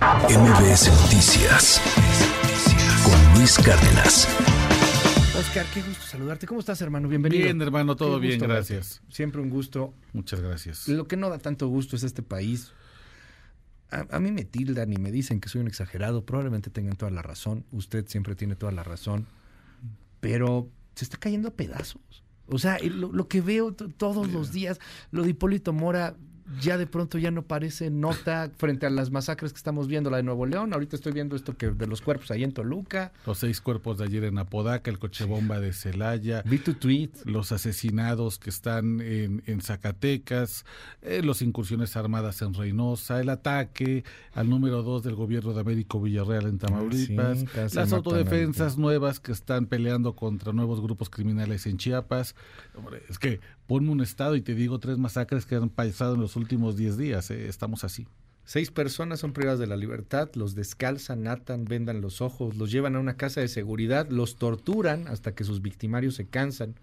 MBS Noticias con Luis Cárdenas. Oscar, qué gusto saludarte. ¿Cómo estás, hermano? Bienvenido. Bien, hermano, todo Qué bien, gusto gracias. verte. Siempre un gusto. Muchas gracias. Lo que no da tanto gusto es este país. A, a mí me tildan y me dicen que soy un exagerado. Probablemente tengan toda la razón. Usted siempre tiene toda la razón. Pero se está cayendo a pedazos. O sea, lo, lo que veo todos los días, lo de Hipólito Mora ya de pronto ya no parece nota frente a las masacres que estamos viendo, la de Nuevo León. Ahorita estoy viendo esto que de los cuerpos ahí en Toluca. Los seis cuerpos de ayer en Apodaca, el coche bomba de Celaya, Vi tu tweet. los asesinados que están en, en Zacatecas, eh, las incursiones armadas en Reynosa, el ataque al número dos del gobierno de Américo Villarreal en Tamaulipas, Sí, casi las autodefensas nuevas que están peleando contra nuevos grupos criminales en Chiapas. Hombre, es que ponme un estado y te digo tres masacres que han pasado en los últimos diez días. eh, Estamos así. Seis personas son privadas de la libertad, los descalzan, atan, vendan los ojos, los llevan a una casa de seguridad, los torturan hasta que sus victimarios se cansan.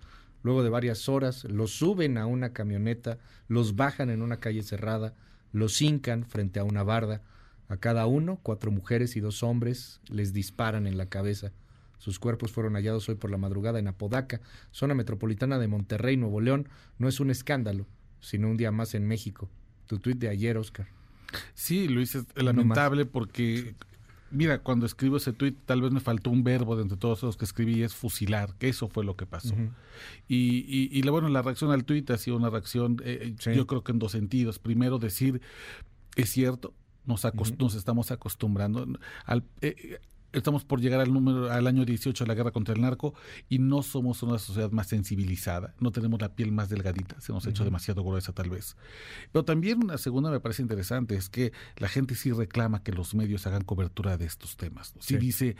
Luego de varias horas, los suben a una camioneta, los bajan en una calle cerrada, los hincan frente a una barda. A cada uno, cuatro mujeres y dos hombres, les disparan en la cabeza. Sus cuerpos fueron hallados hoy por la madrugada en Apodaca, zona metropolitana de Monterrey, Nuevo León. No es un escándalo, sino un día más en México. Tu tuit de ayer, Oscar. Sí, Luis, es lamentable porque, mira, cuando escribo ese tuit, tal vez me faltó un verbo de entre todos los que escribí, es fusilar, que eso fue lo que pasó. Y, y, y la, bueno, la reacción al tuit ha sido una reacción, eh, Sí. yo creo que en dos sentidos. Primero, decir, es cierto, nos estamos acostumbrando. Al, eh, estamos por llegar al número al año 18 de la guerra contra el narco y no somos una sociedad más sensibilizada, no tenemos la piel más delgadita, se nos ha hecho demasiado gruesa tal vez. Pero también una segunda me parece interesante es que la gente sí reclama que los medios hagan cobertura de estos temas. ¿no? Sí, Sí. dice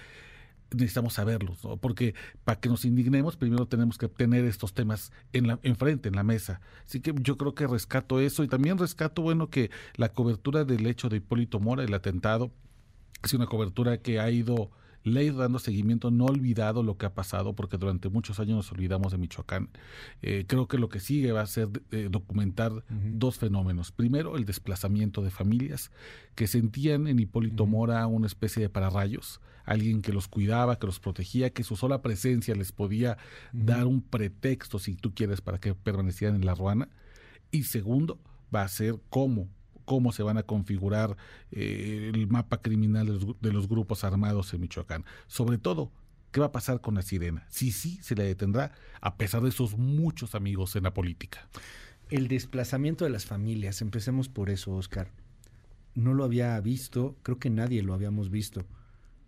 necesitamos saberlos, ¿no? porque para que nos indignemos primero tenemos que tener estos temas en la enfrente, en la mesa. Así que yo creo que rescato eso y también rescato bueno que la cobertura del hecho de Hipólito Mora, el atentado, es una cobertura que ha ido le ha ido dando seguimiento, no ha olvidado lo que ha pasado, porque durante muchos años nos olvidamos de Michoacán. Eh, creo que lo que sigue va a ser eh, documentar dos fenómenos. Primero, el desplazamiento de familias que sentían en Hipólito. Mora una especie de pararrayos, alguien que los cuidaba, que los protegía, que su sola presencia les podía dar un pretexto, si tú quieres, para que permanecieran en la ruana. Y segundo, va a ser cómo cómo se van a configurar eh, el mapa criminal de los, de los grupos armados en Michoacán. Sobre todo, ¿qué va a pasar con la sirena? Si sí se le detendrá, a pesar de sus muchos amigos en la política. El desplazamiento de las familias, empecemos por eso, Oscar. No lo había visto, creo que nadie lo habíamos visto.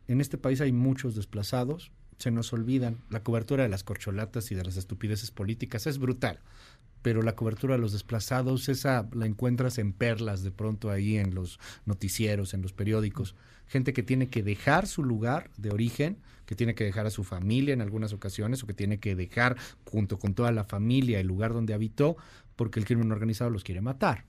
En este país hay muchos desplazados, se nos olvidan. La cobertura de las corcholatas y de las estupideces políticas es brutal, pero la cobertura de los desplazados, esa la encuentras en perlas de pronto ahí en los noticieros, en los periódicos. Gente que tiene que dejar su lugar de origen, que tiene que dejar a su familia en algunas ocasiones, o que tiene que dejar junto con toda la familia el lugar donde habitó, porque el crimen organizado los quiere matar.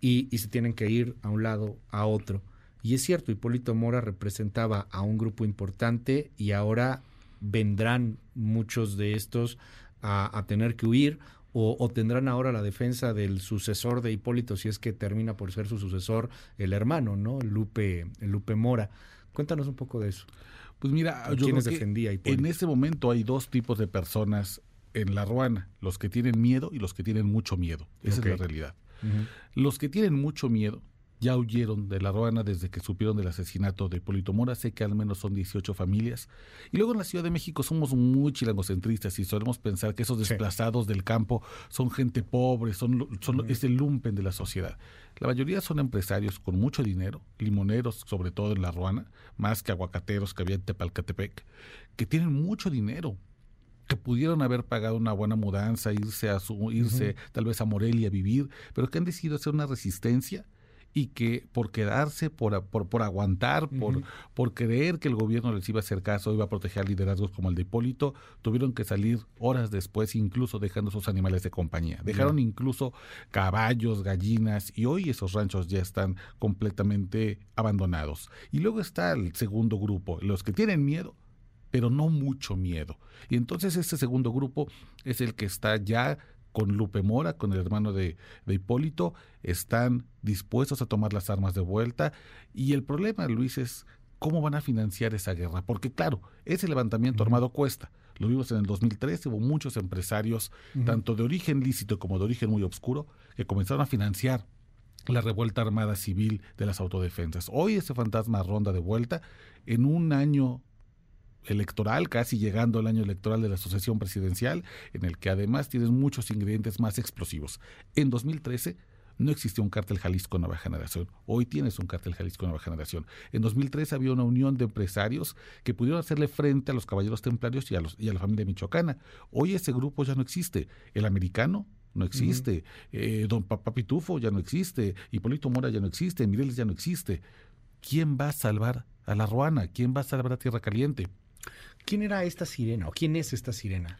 Y, y se tienen que ir a un lado, a otro. Y es cierto, Hipólito Mora representaba a un grupo importante y ahora vendrán muchos de estos a, a tener que huir o, o tendrán ahora la defensa del sucesor de Hipólito si es que termina por ser su sucesor el hermano, ¿no? Lupe, el Lupe Mora. Cuéntanos un poco de eso. Pues mira, ¿A yo creo que defendía en ese momento hay dos tipos de personas en la ruana, los que tienen miedo y los que tienen mucho miedo. Esa es la realidad. Los que tienen mucho miedo ya huyeron de la ruana desde que supieron del asesinato de Hipólito Mora. Sé que al menos son 18 familias. Y luego en la Ciudad de México somos muy chilangocentristas y solemos pensar que esos Sí. desplazados del campo son gente pobre, son, son es el lumpen de la sociedad. La mayoría son empresarios con mucho dinero, limoneros, sobre todo en la ruana, más que aguacateros que había en Tepalcatepec, que tienen mucho dinero, que pudieron haber pagado una buena mudanza, irse a su, irse tal vez a Morelia a vivir, pero que han decidido hacer una resistencia y que por quedarse, por, por, por aguantar, por, por creer que el gobierno les iba a hacer caso, iba a proteger liderazgos como el de Hipólito, tuvieron que salir horas después, incluso dejando sus animales de compañía. Dejaron incluso caballos, gallinas, y hoy esos ranchos ya están completamente abandonados. Y luego está el segundo grupo, los que tienen miedo, pero no mucho miedo. Y entonces este segundo grupo es el que está ya con Lupe Mora, con el hermano de, de, Hipólito, están dispuestos a tomar las armas de vuelta. Y el problema, Luis, es cómo van a financiar esa guerra. Porque claro, ese levantamiento armado cuesta. Lo vimos en el 2013, hubo muchos empresarios, tanto de origen lícito como de origen muy oscuro, que comenzaron a financiar la revuelta armada civil de las autodefensas. Hoy ese fantasma ronda de vuelta en un año electoral, casi llegando al año electoral de la asociación presidencial, en el que además tienes muchos ingredientes más explosivos. En 2013 no existía un cártel Jalisco Nueva Generación. Hoy tienes un cártel Jalisco Nueva Generación. En 2013 había una unión de empresarios que pudieron hacerle frente a los caballeros templarios y a, los, y a la familia michoacana. Hoy ese grupo ya no existe. El americano no existe. Eh, don Papá Pitufo ya no existe. Hipólito Mora ya no existe. Mireles ya no existe. ¿Quién va a salvar a la Ruana? ¿Quién va a salvar a Tierra Caliente? ¿Quién era esta sirena o quién es esta sirena?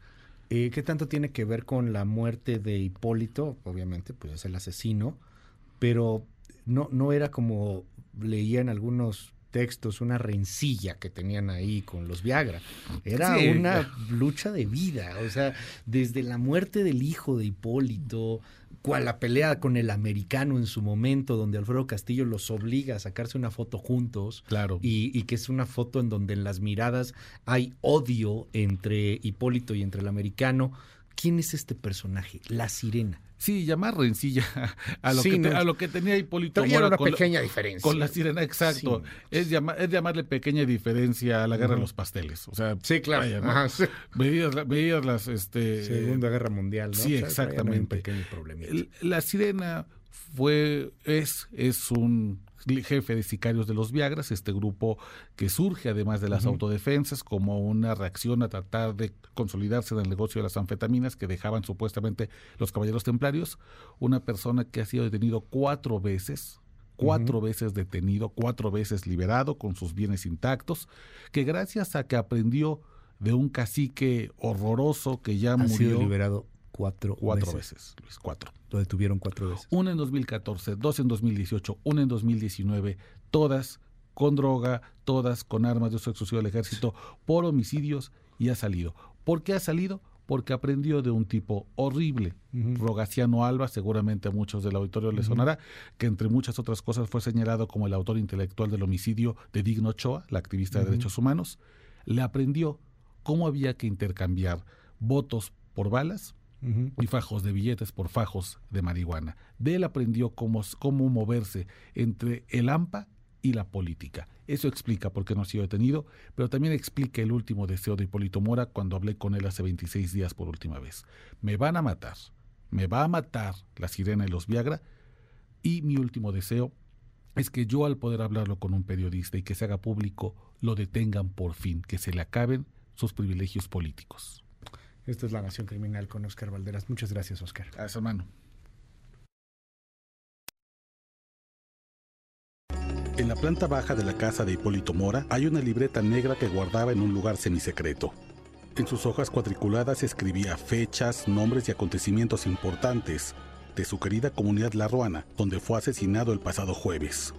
Eh, ¿Qué tanto tiene que ver con la muerte de Hipólito? Obviamente, pues es el asesino, pero no, no era como leía en algunos textos, una rencilla que tenían ahí con los Viagra. Era una lucha de vida, o sea, desde la muerte del hijo de Hipólito, cual la pelea con el americano en su momento, donde Alfredo Castillo los obliga a sacarse una foto juntos. Claro. Y, y, que es una foto en donde en las miradas hay odio entre Hipólito y entre el americano. ¿Quién es este personaje? La sirena. Sí, llamar rencilla a lo, que, a lo que tenía Hipólito Mora una con pequeña diferencia. Con la sirena, exacto. es, es llamarle pequeña diferencia a la guerra de los pasteles. O sea, sí, claro. Veías, las... Este, Segunda Guerra Mundial, ¿no? Sí, exactamente. La sirena fue, es, es un jefe de sicarios de los Viagras, este grupo que surge además de las autodefensas como una reacción a tratar de consolidarse en el negocio de las anfetaminas que dejaban supuestamente los caballeros templarios, una persona que ha sido detenido cuatro veces, cuatro veces detenido, cuatro veces liberado con sus bienes intactos, que gracias a que aprendió de un cacique horroroso que ya ha murió. Sido liberado cuatro, cuatro veces. Luis, cuatro. Lo detuvieron cuatro veces. Una en 2014, dos en 2018, una en 2019, todas con droga, todas con armas de uso exclusivo del ejército, por homicidios y ha salido. ¿Por qué ha salido? Porque aprendió de un tipo horrible, Rogaciano Alba, seguramente a muchos del auditorio les sonará, que entre muchas otras cosas fue señalado como el autor intelectual del homicidio de Digno Ochoa, la activista de derechos humanos. Le aprendió cómo había que intercambiar votos por balas y fajos de billetes por fajos de marihuana. De él aprendió cómo, cómo moverse entre el AMPA y la política. Eso explica por qué no ha sido detenido, pero también explica el último deseo de Hipólito Mora cuando hablé con él hace 26 días por última vez. Me van a matar, me va a matar la sirena y los Viagra, y mi último deseo es que yo al poder hablarlo con un periodista y que se haga público, lo detengan por fin, que se le acaben sus privilegios políticos. Esta es La Nación Criminal con Oscar Valderas. Muchas gracias, Oscar. Gracias, hermano. En la planta baja de la casa de Hipólito Mora hay una libreta negra que guardaba en un lugar semisecreto. En sus hojas cuadriculadas escribía fechas, nombres y acontecimientos importantes de su querida comunidad La Ruana, donde fue asesinado el pasado jueves.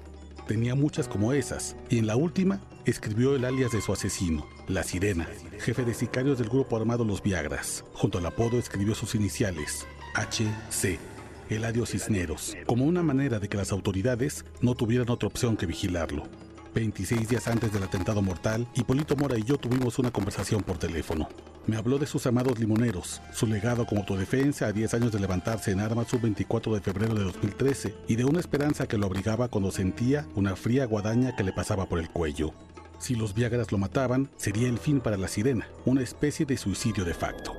Tenía muchas como esas, y en la última escribió el alias de su asesino, La Sirena, jefe de sicarios del grupo armado Los Viagras. Junto al apodo escribió sus iniciales, HC, Eladio Cisneros, como una manera de que las autoridades no tuvieran otra opción que vigilarlo. 26 días antes del atentado mortal, Hipólito Mora y yo tuvimos una conversación por teléfono. Me habló de sus amados limoneros, su legado como autodefensa a 10 años de levantarse en armas un 24 de febrero de 2013 y de una esperanza que lo abrigaba cuando sentía una fría guadaña que le pasaba por el cuello. Si los Viagras lo mataban, sería el fin para la sirena, una especie de suicidio de facto.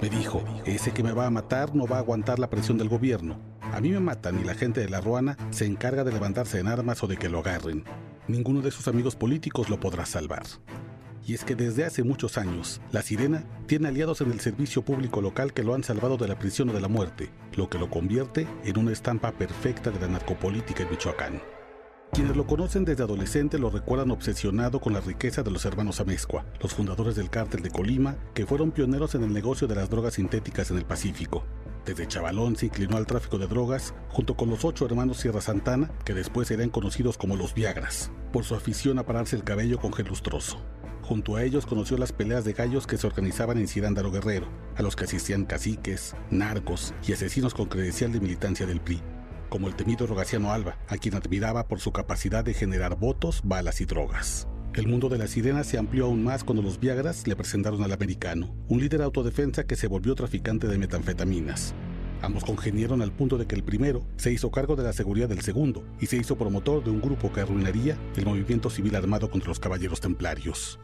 Me dijo, ese que me va a matar no va a aguantar la presión del gobierno. A mí me matan y la gente de la Ruana se encarga de levantarse en armas o de que lo agarren. Ninguno de sus amigos políticos lo podrá salvar. Y es que desde hace muchos años, la Sirena tiene aliados en el servicio público local que lo han salvado de la prisión o de la muerte, lo que lo convierte en una estampa perfecta de la narcopolítica en Michoacán. Quienes lo conocen desde adolescente lo recuerdan obsesionado con la riqueza de los hermanos Amezcua, los fundadores del cártel de Colima, que fueron pioneros en el negocio de las drogas sintéticas en el Pacífico. Desde chavalón se inclinó al tráfico de drogas, junto con los ocho hermanos Sierra Santana, que después serían conocidos como los Viagras, por su afición a pararse el cabello con gel lustroso. Junto a ellos conoció las peleas de gallos que se organizaban en Cirándaro Guerrero, a los que asistían caciques, narcos y asesinos con credencial de militancia del PRI, como el temido Rogaciano Alba, a quien admiraba por su capacidad de generar votos, balas y drogas. El mundo de la sirena se amplió aún más cuando los Viagras le presentaron al americano, un líder autodefensa que se volvió traficante de metanfetaminas. Ambos congenieron al punto de que el primero se hizo cargo de la seguridad del segundo y se hizo promotor de un grupo que arruinaría el movimiento civil armado contra los caballeros templarios.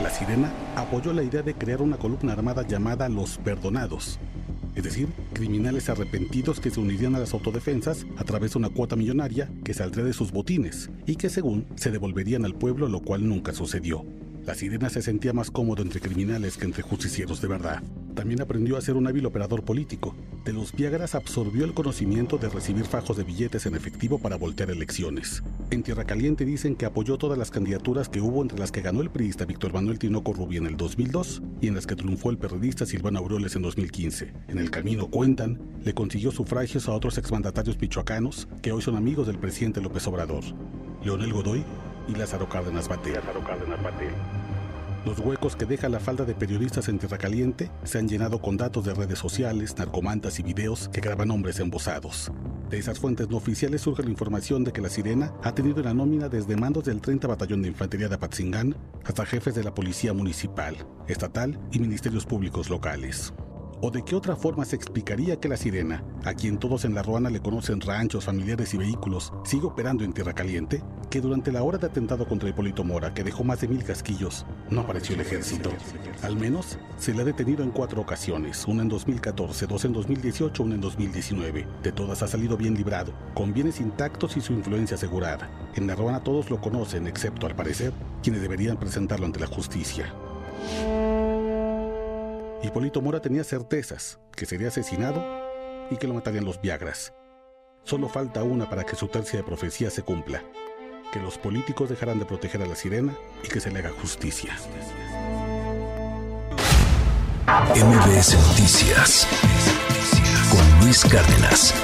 La Sirena apoyó la idea de crear una columna armada llamada Los Perdonados, es decir, criminales arrepentidos que se unirían a las autodefensas a través de una cuota millonaria que saldría de sus botines y que según se devolverían al pueblo, lo cual nunca sucedió. La sirena se sentía más cómodo entre criminales que entre justicieros de verdad. También aprendió a ser un hábil operador político. De los Viagras absorbió el conocimiento de recibir fajos de billetes en efectivo para voltear elecciones. En Tierra Caliente dicen que apoyó todas las candidaturas que hubo entre las que ganó el priista Víctor Manuel Tinoco Rubí en el 2002 y en las que triunfó el periodista Silvano Aureoles en 2015. En el camino cuentan, le consiguió sufragios a otros exmandatarios michoacanos que hoy son amigos del presidente López Obrador. Leonel Godoy y Lázaro Cárdenas Batea. Los huecos que deja la falda de periodistas en Tierra Caliente se han llenado con datos de redes sociales, narcomantas y videos que graban hombres embosados. De esas fuentes no oficiales surge la información de que la Sirena ha tenido la nómina desde mandos del 30 Batallón de Infantería de Apatzingán hasta jefes de la Policía Municipal, Estatal y Ministerios Públicos locales. ¿O de qué otra forma se explicaría que la sirena, a quien todos en la Ruana le conocen ranchos, familiares y vehículos, sigue operando en Tierra Caliente? Que durante la hora de atentado contra Hipólito Mora, que dejó más de mil casquillos, no apareció el ejército. Al menos se le ha detenido en cuatro ocasiones, una en 2014, dos en 2018, una en 2019. De todas ha salido bien librado, con bienes intactos y su influencia asegurada. En la Ruana todos lo conocen, excepto al parecer, quienes deberían presentarlo ante la justicia. Hipólito Mora tenía certezas que sería asesinado y que lo matarían los Viagras. Solo falta una para que su tercia de profecía se cumpla, que los políticos dejarán de proteger a la sirena y que se le haga justicia. MBS Noticias con Luis Cárdenas.